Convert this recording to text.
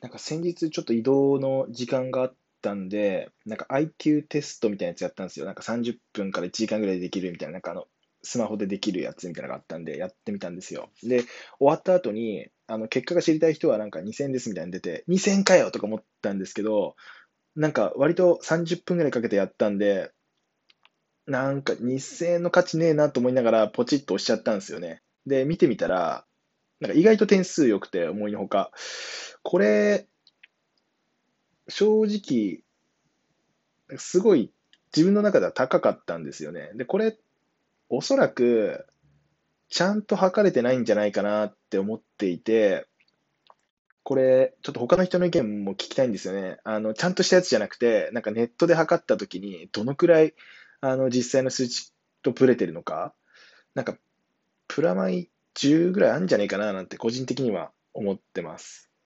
なんか先日ちょっと移動の時間があったんで、なんか IQ テストみたいなやつやったんですよ。なんか30分から1時間ぐらいでできるみたいな、なんかあの、スマホでできるやつみたいなのがあったんで、やってみたんですよ。で、終わった後に、あの、結果が知りたい人はなんか2000ですみたいに出て、2000かよとか思ったんですけど、なんか割と30分ぐらいかけてやったんで、なんか2000円の価値ねえなと思いながらポチッと押しちゃったんですよね。で、見てみたら、なんか意外と点数良くて思いのほか、これ、正直、すごい自分の中では高かったんですよね。で、これ、おそらく、ちゃんと測れてないんじゃないかなって思っていて、これ、ちょっと他の人の意見も聞きたいんですよね。あの、ちゃんとしたやつじゃなくて、なんかネットで測った時に、どのくらい、あの、実際の数値とブレてるのか、なんか、プラマイ10ぐらいあるんじゃないかななんて個人的には思ってます。